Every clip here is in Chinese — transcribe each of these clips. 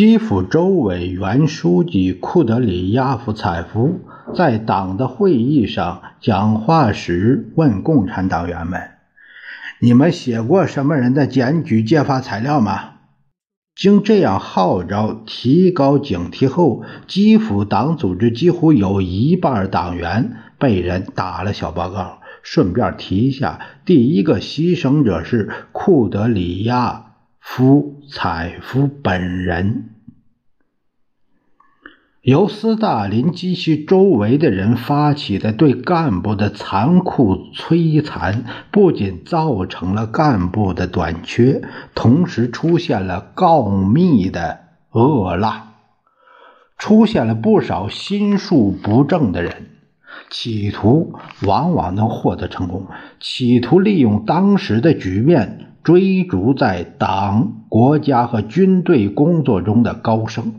基辅州委原书记库德里亚夫采夫在党的会议上讲话时问共产党员们：“你们写过什么人的检举揭发材料吗？”经这样号召提高警惕后，基辅党组织几乎有一半党员被人打了小报告。顺便提一下，第一个牺牲者是库德里亚。夫采夫本人由斯大林及其周围的人发起的对干部的残酷摧残，不仅造成了干部的短缺，同时出现了告密的恶浪，出现了不少心术不正的人，企图往往能获得成功，企图利用当时的局面。追逐在党、国家和军队工作中的高升。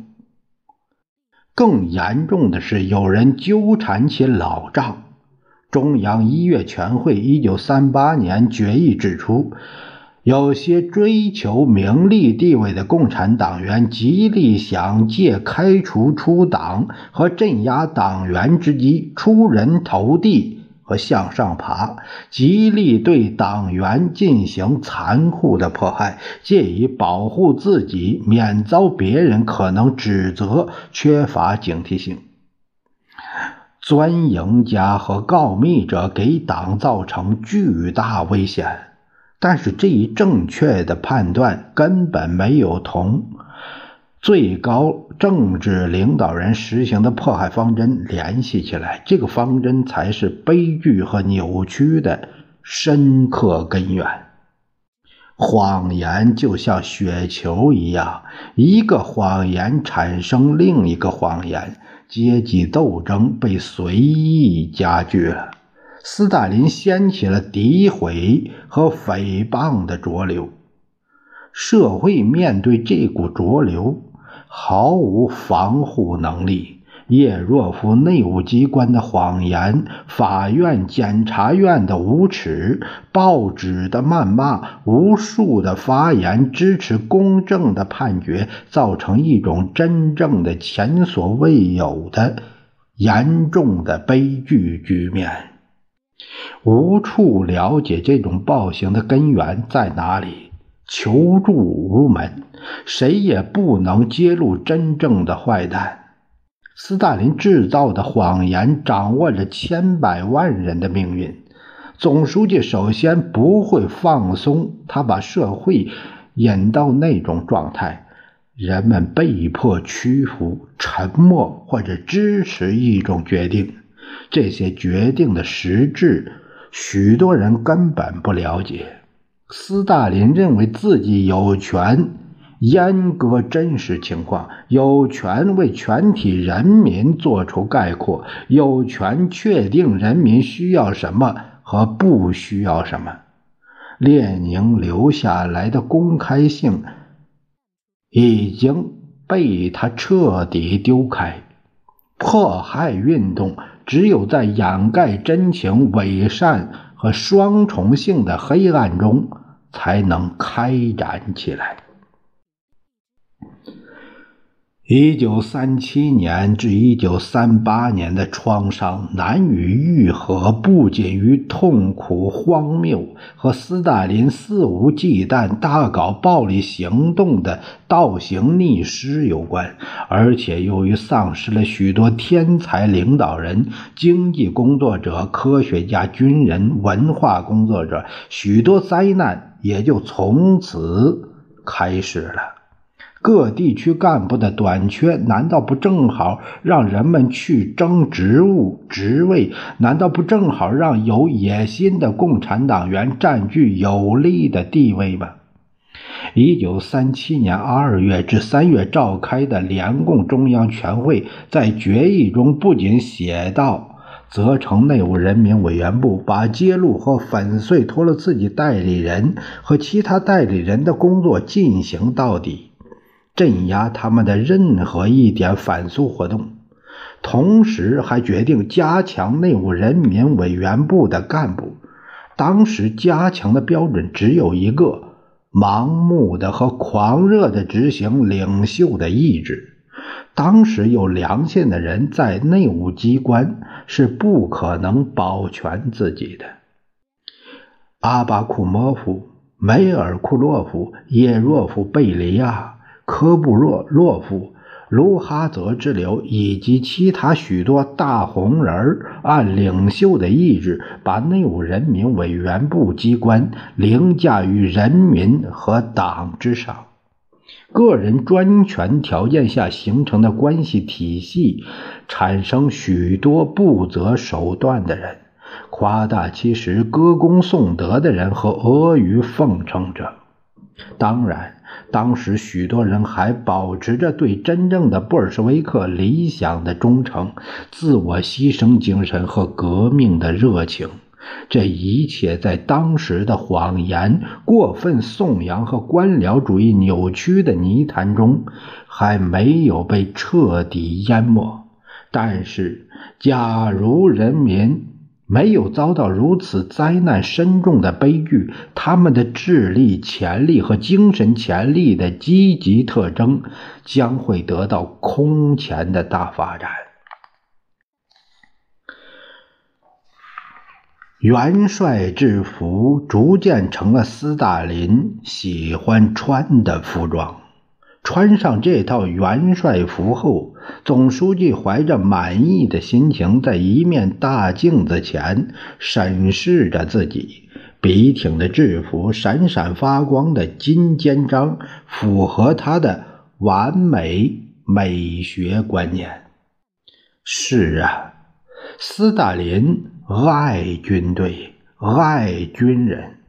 更严重的是，有人纠缠起老账。中央一月全会一九三八年决议指出，有些追求名利地位的共产党员，极力想借开除出党和镇压党员之机，出人头地。和向上爬，极力对党员进行残酷的迫害，借以保护自己免遭别人可能指责缺乏警惕性。钻营家和告密者给党造成巨大危险，但是这一正确的判断根本没有同。最高政治领导人实行的迫害方针联系起来，这个方针才是悲剧和扭曲的深刻根源。谎言就像雪球一样，一个谎言产生另一个谎言，阶级斗争被随意加剧了。斯大林掀起了诋毁和诽谤的浊流，社会面对这股浊流。毫无防护能力，叶若夫内务机关的谎言，法院、检察院的无耻，报纸的谩骂，无数的发言支持公正的判决，造成一种真正的前所未有的严重的悲剧局面。无处了解这种暴行的根源在哪里。求助无门，谁也不能揭露真正的坏蛋。斯大林制造的谎言掌握着千百万人的命运。总书记首先不会放松，他把社会引到那种状态，人们被迫屈服、沉默或者支持一种决定。这些决定的实质，许多人根本不了解。斯大林认为自己有权阉割真实情况，有权为全体人民做出概括，有权确定人民需要什么和不需要什么。列宁留下来的公开性已经被他彻底丢开。迫害运动只有在掩盖真情、伪善和双重性的黑暗中。才能开展起来。一九三七年至一九三八年的创伤难以愈合，不仅与痛苦、荒谬和斯大林肆无忌惮、大搞暴力行动的倒行逆施有关，而且由于丧失了许多天才领导人、经济工作者、科学家、军人、文化工作者，许多灾难也就从此开始了。各地区干部的短缺，难道不正好让人们去争职务、职位？难道不正好让有野心的共产党员占据有利的地位吗？一九三七年二月至三月召开的联共中央全会，在决议中不仅写道。责成内务人民委员部把揭露和粉碎托洛茨基代理人和其他代理人的工作进行到底，镇压他们的任何一点反苏活动。同时，还决定加强内务人民委员部的干部。当时，加强的标准只有一个：盲目的和狂热的执行领袖的意志。当时有良心的人在内务机关是不可能保全自己的。阿巴库莫夫、梅尔库洛夫、叶若夫、贝利亚、科布若洛夫、卢哈泽之流以及其他许多大红人按领袖的意志，把内务人民委员部机关凌驾于人民和党之上。个人专权条件下形成的关系体系，产生许多不择手段的人、夸大其实、歌功颂德的人和阿谀奉承者。当然，当时许多人还保持着对真正的布尔什维克理想的忠诚、自我牺牲精神和革命的热情。这一切在当时的谎言、过分颂扬和官僚主义扭曲的泥潭中，还没有被彻底淹没。但是，假如人民没有遭到如此灾难深重的悲剧，他们的智力潜力和精神潜力的积极特征将会得到空前的大发展。元帅制服逐渐成了斯大林喜欢穿的服装。穿上这套元帅服后，总书记怀着满意的心情，在一面大镜子前审视着自己。笔挺的制服，闪闪发光的金肩章，符合他的完美美学观念。是啊，斯大林。爱军队，爱军人，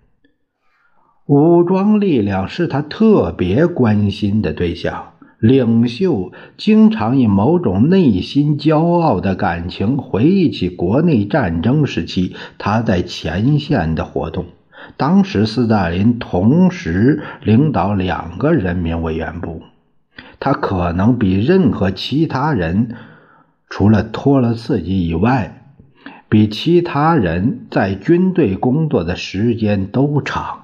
武装力量是他特别关心的对象。领袖经常以某种内心骄傲的感情回忆起国内战争时期他在前线的活动。当时，斯大林同时领导两个人民委员部，他可能比任何其他人，除了托了自己以外。比其他人在军队工作的时间都长。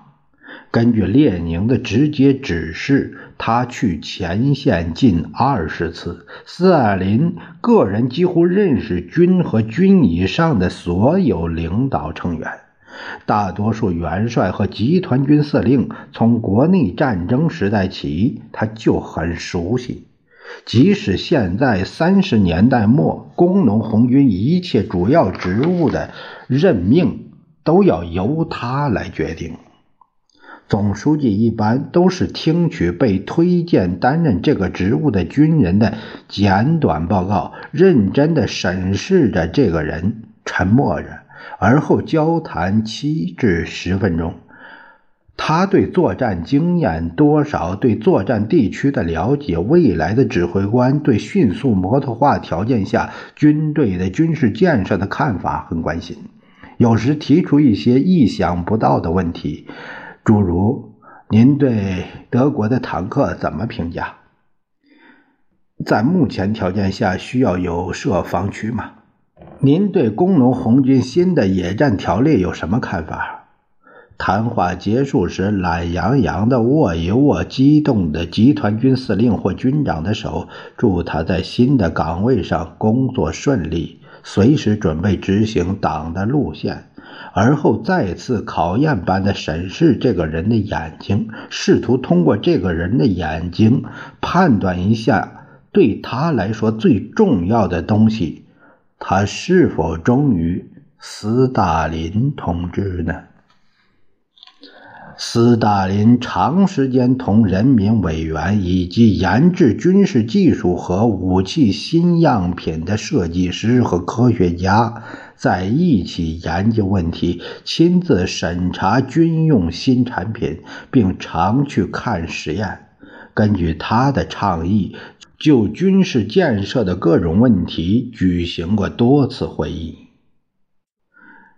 根据列宁的直接指示，他去前线近二十次。斯大林个人几乎认识军和军以上的所有领导成员，大多数元帅和集团军司令，从国内战争时代起他就很熟悉。即使现在三十年代末，工农红军一切主要职务的任命都要由他来决定。总书记一般都是听取被推荐担任这个职务的军人的简短报告，认真地审视着这个人，沉默着，而后交谈七至十分钟。他对作战经验多少、对作战地区的了解、未来的指挥官对迅速摩托化条件下军队的军事建设的看法很关心，有时提出一些意想不到的问题，诸如：“您对德国的坦克怎么评价？在目前条件下需要有设防区吗？您对工农红军新的野战条例有什么看法？”谈话结束时，懒洋洋地握一握激动的集团军司令或军长的手，祝他在新的岗位上工作顺利，随时准备执行党的路线。而后再次考验般的审视这个人的眼睛，试图通过这个人的眼睛判断一下对他来说最重要的东西：他是否忠于斯大林同志呢？斯大林长时间同人民委员以及研制军事技术和武器新样品的设计师和科学家在一起研究问题，亲自审查军用新产品，并常去看实验。根据他的倡议，就军事建设的各种问题举行过多次会议。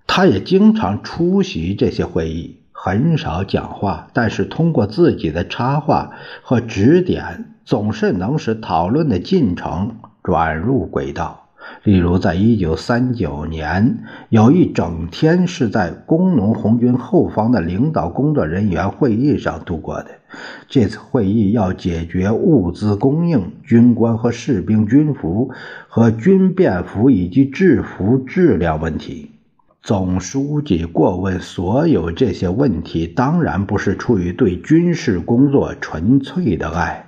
他也经常出席这些会议，很少讲话，但是通过自己的插话和指点，总是能使讨论的进程转入轨道。例如，在一九三九年，有一整天是在工农红军后方的领导工作人员会议上度过的。这次会议要解决物资供应、军官和士兵军服和军便服以及制服质量问题。总书记过问所有这些问题，当然不是出于对军事工作纯粹的爱。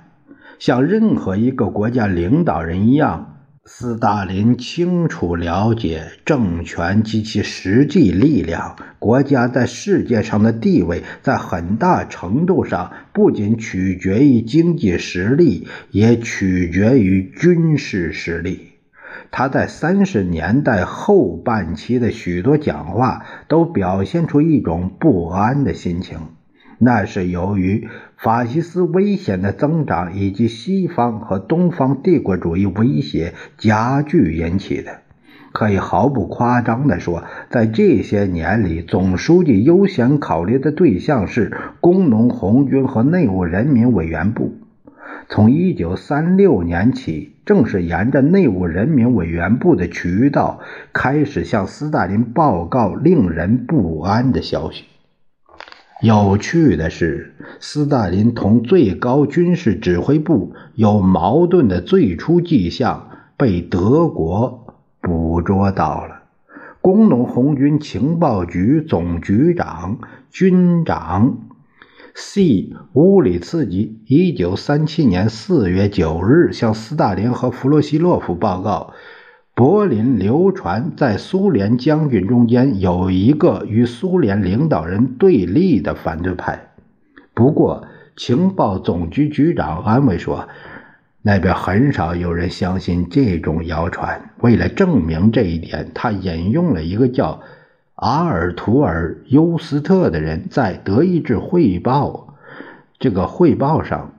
像任何一个国家领导人一样，斯大林清楚了解政权及其实际力量。国家在世界上的地位，在很大程度上不仅取决于经济实力，也取决于军事实力。他在三十年代后半期的许多讲话都表现出一种不安的心情，那是由于法西斯危险的增长以及西方和东方帝国主义威胁加剧引起的。可以毫不夸张地说，在这些年里，总书记优先考虑的对象是工农红军和内务人民委员部。从一九三六年起，正是沿着内务人民委员部的渠道开始向斯大林报告令人不安的消息。有趣的是，斯大林同最高军事指挥部有矛盾的最初迹象被德国捕捉到了。工农红军情报局总局长、军长。C. 乌里茨基，一九三七年四月九日向斯大林和弗洛西洛夫报告：柏林流传在苏联将军中间有一个与苏联领导人对立的反对派。不过，情报总局局长安慰说，那边很少有人相信这种谣传。为了证明这一点，他引用了一个叫。阿尔图尔·尤斯特的人在《德意志汇报》这个汇报上，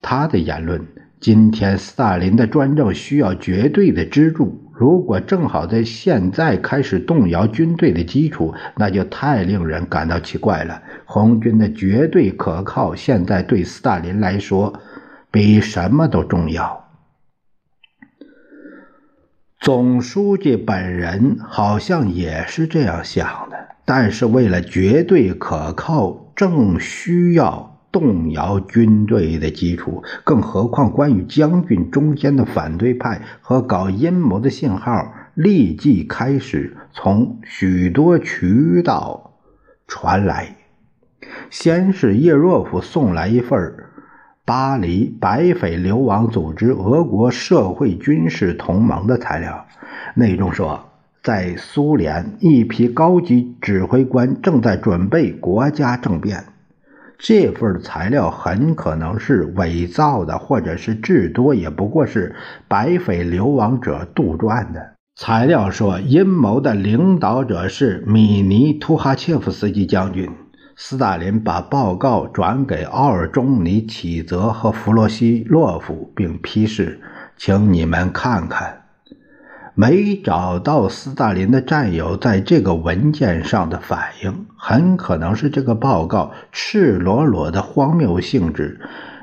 他的言论：今天斯大林的专政需要绝对的支柱。如果正好在现在开始动摇军队的基础，那就太令人感到奇怪了。红军的绝对可靠，现在对斯大林来说比什么都重要。总书记本人好像也是这样想的，但是为了绝对可靠，正需要动摇军队的基础。更何况，关于将军中间的反对派和搞阴谋的信号，立即开始从许多渠道传来。先是叶若夫送来一份巴黎白匪流亡组织俄国社会军事同盟的材料，内容说，在苏联一批高级指挥官正在准备国家政变。这份材料很可能是伪造的，或者是至多也不过是白匪流亡者杜撰的。材料说，阴谋的领导者是米尼图哈切夫斯基将军。斯大林把报告转给奥尔中尼启泽和弗洛西洛夫，并批示：“请你们看看。”没找到斯大林的战友在这个文件上的反应，很可能是这个报告赤裸裸的荒谬性质。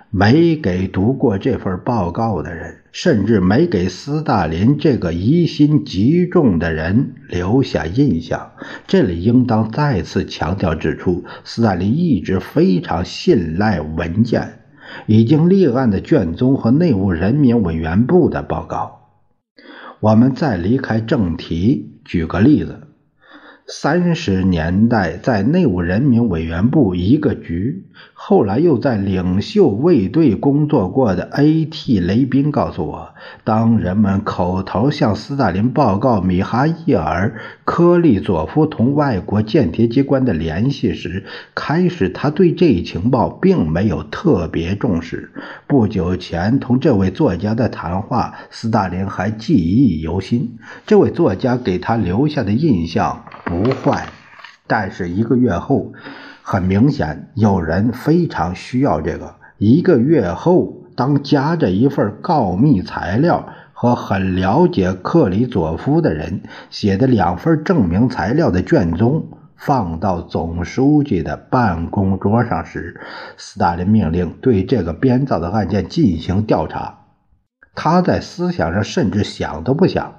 没给读过这份报告的人，甚至没给斯大林这个疑心极重的人留下印象。这里应当再次强调指出，斯大林一直非常信赖文件、已经立案的卷宗和内务人民委员部的报告。我们再离开正题，举个例子。三十年代在内务人民委员部一个局，后来又在领袖卫队工作过的 A.T. 雷宾告诉我，当人们口头向斯大林报告米哈伊尔·科利佐夫同外国间谍机关的联系时，开始他对这一情报并没有特别重视。不久前同这位作家的谈话，斯大林还记忆犹新。这位作家给他留下的印象。不坏，但是一个月后，很明显有人非常需要这个。一个月后，当夹着一份告密材料和很了解克里佐夫的人写的两份证明材料的卷宗放到总书记的办公桌上时，斯大林命令对这个编造的案件进行调查。他在思想上甚至想都不想。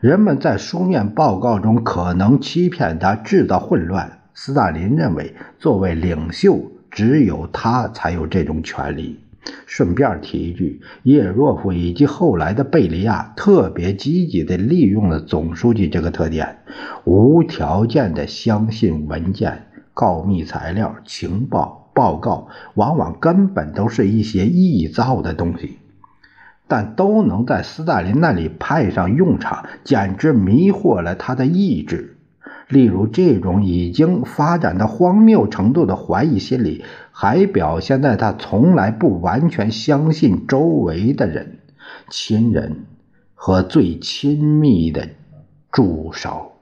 人们在书面报告中可能欺骗他，制造混乱。斯大林认为，作为领袖，只有他才有这种权利。顺便提一句，叶若夫以及后来的贝利亚特别积极地利用了总书记这个特点，无条件地相信文件、告密材料、情报报告，往往根本都是一些臆造的东西。但都能在斯大林那里派上用场，简直迷惑了他的意志。例如，这种已经发展到荒谬程度的怀疑心理，还表现在他从来不完全相信周围的人、亲人和最亲密的助手。